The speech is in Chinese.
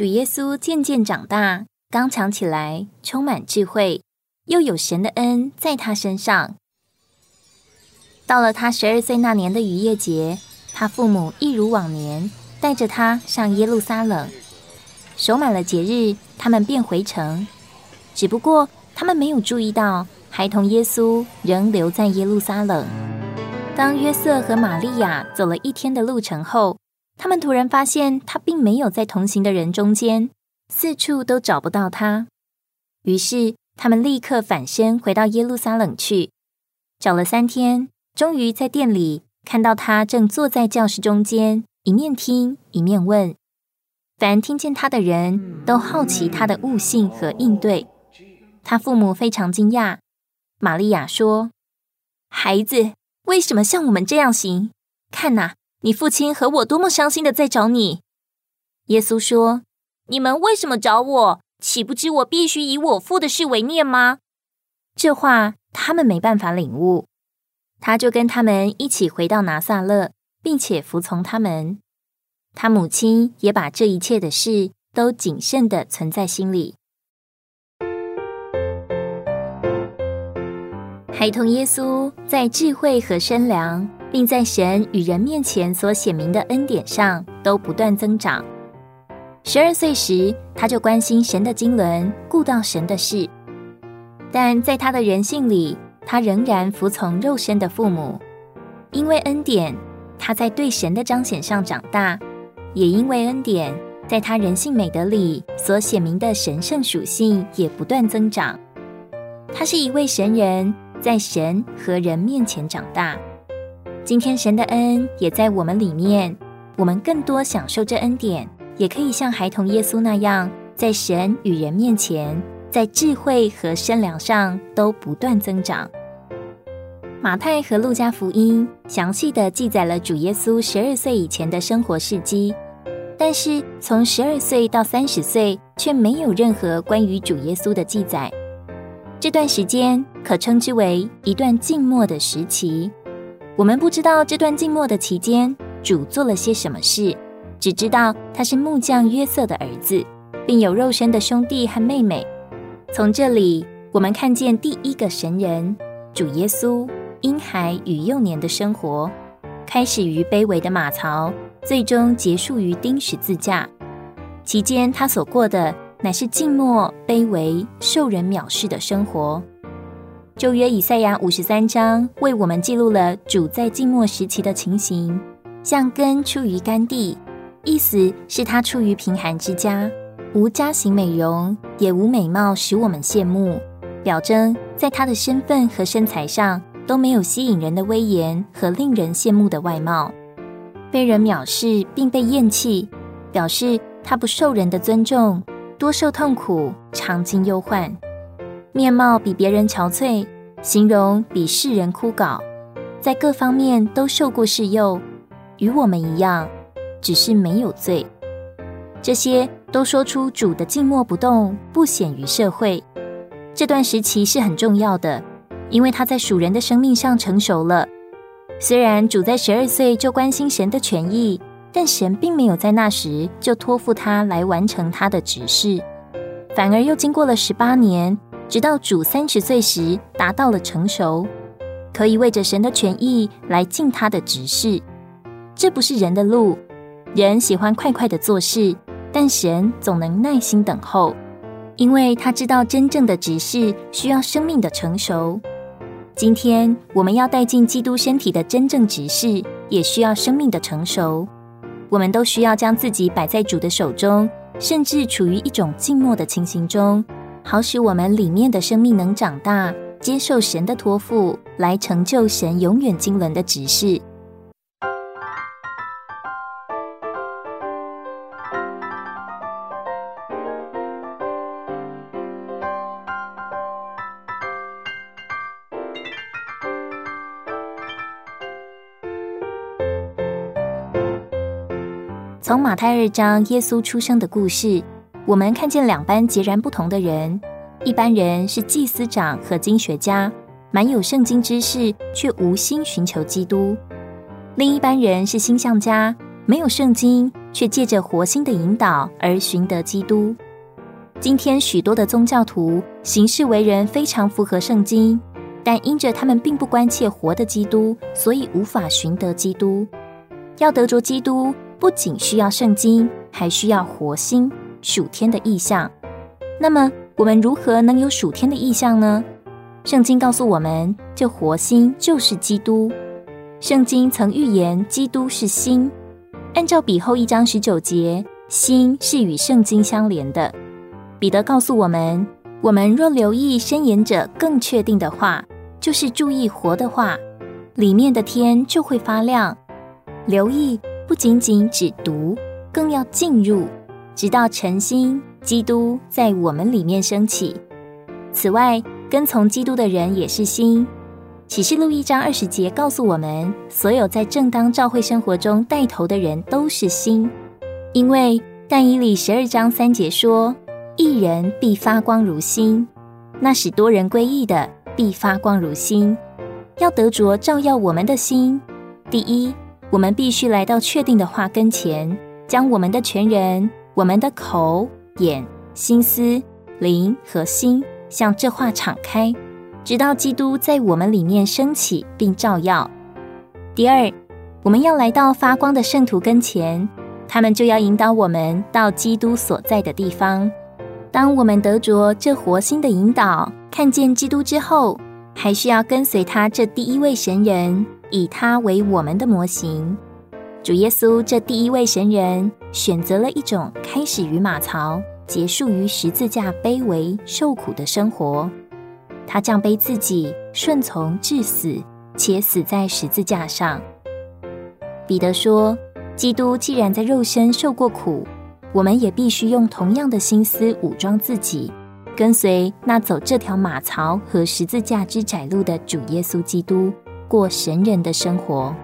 主耶稣渐渐长大，刚强起来，充满智慧，又有神的恩在他身上。到了他十二岁那年的逾越节，他父母一如往年，带着他上耶路撒冷，守满了节日，他们便回城。只不过他们没有注意到，孩童耶稣仍留在耶路撒冷。当约瑟和玛利亚走了一天的路程后，他们突然发现他并没有在同行的人中间，四处都找不到他。于是他们立刻返身回到耶路撒冷去，找了三天。终于在店里看到他正坐在教室中间，一面听一面问。凡听见他的人都好奇他的悟性和应对。他父母非常惊讶。玛利亚说：“孩子，为什么像我们这样行？看呐，你父亲和我多么伤心的在找你。”耶稣说：“你们为什么找我？岂不知我必须以我父的事为念吗？”这话他们没办法领悟。他就跟他们一起回到拿撒勒，并且服从他们。他母亲也把这一切的事都谨慎的存在心里。孩童耶稣在智慧和身良，并在神与人面前所显明的恩典上都不断增长。十二岁时，他就关心神的经纶，顾到神的事，但在他的人性里。他仍然服从肉身的父母，因为恩典，他在对神的彰显上长大；也因为恩典，在他人性美德里所显明的神圣属性也不断增长。他是一位神人，在神和人面前长大。今天神的恩也在我们里面，我们更多享受这恩典，也可以像孩童耶稣那样，在神与人面前，在智慧和身量上都不断增长。马太和路加福音详细的记载了主耶稣十二岁以前的生活事迹，但是从十二岁到三十岁却没有任何关于主耶稣的记载。这段时间可称之为一段静默的时期。我们不知道这段静默的期间主做了些什么事，只知道他是木匠约瑟的儿子，并有肉身的兄弟和妹妹。从这里，我们看见第一个神人主耶稣。婴孩与幼年的生活，开始于卑微的马槽，最终结束于钉十字架。期间，他所过的乃是静默、卑微、受人藐视的生活。旧约以赛亚五十三章为我们记录了主在静默时期的情形，像根出于干地，意思是他出于贫寒之家，无家型美容，也无美貌使我们羡慕，表征在他的身份和身材上。都没有吸引人的威严和令人羡慕的外貌，被人藐视并被厌弃，表示他不受人的尊重，多受痛苦，常经忧患，面貌比别人憔悴，形容比世人枯槁，在各方面都受过试诱，与我们一样，只是没有罪。这些都说出主的静默不动，不显于社会。这段时期是很重要的。因为他在属人的生命上成熟了。虽然主在十二岁就关心神的权益，但神并没有在那时就托付他来完成他的指示，反而又经过了十八年，直到主三十岁时达到了成熟，可以为着神的权益来尽他的职事。这不是人的路，人喜欢快快的做事，但神总能耐心等候，因为他知道真正的职事需要生命的成熟。今天我们要带进基督身体的真正职事，也需要生命的成熟。我们都需要将自己摆在主的手中，甚至处于一种静默的情形中，好使我们里面的生命能长大，接受神的托付，来成就神永远经纶的指示。从马太二章耶稣出生的故事，我们看见两班截然不同的人。一般人是祭司长和经学家，满有圣经知识，却无心寻求基督；另一般人是星象家，没有圣经，却借着活心的引导而寻得基督。今天许多的宗教徒行事为人非常符合圣经，但因着他们并不关切活的基督，所以无法寻得基督。要得着基督，不仅需要圣经，还需要活心属天的意象。那么，我们如何能有属天的意象呢？圣经告诉我们，这活心就是基督。圣经曾预言基督是心，按照彼后一章十九节，心是与圣经相连的。彼得告诉我们，我们若留意申言者更确定的话，就是注意活的话，里面的天就会发亮。留意不仅仅只读，更要进入，直到诚心基督在我们里面升起。此外，跟从基督的人也是心。启示录一章二十节告诉我们，所有在正当教会生活中带头的人都是心，因为但以理十二章三节说：“一人必发光如星，那使多人归义的必发光如星。”要得着照耀我们的心，第一，我们必须来到确定的话跟前，将我们的全人、我们的口、眼、心思、灵和心向这话敞开。直到基督在我们里面升起并照耀。第二，我们要来到发光的圣徒跟前，他们就要引导我们到基督所在的地方。当我们得着这活心的引导，看见基督之后，还需要跟随他这第一位神人，以他为我们的模型。主耶稣这第一位神人，选择了一种开始于马槽、结束于十字架卑微受苦的生活。他降卑自己，顺从至死，且死在十字架上。彼得说：“基督既然在肉身受过苦，我们也必须用同样的心思武装自己，跟随那走这条马槽和十字架之窄路的主耶稣基督，过神人的生活。”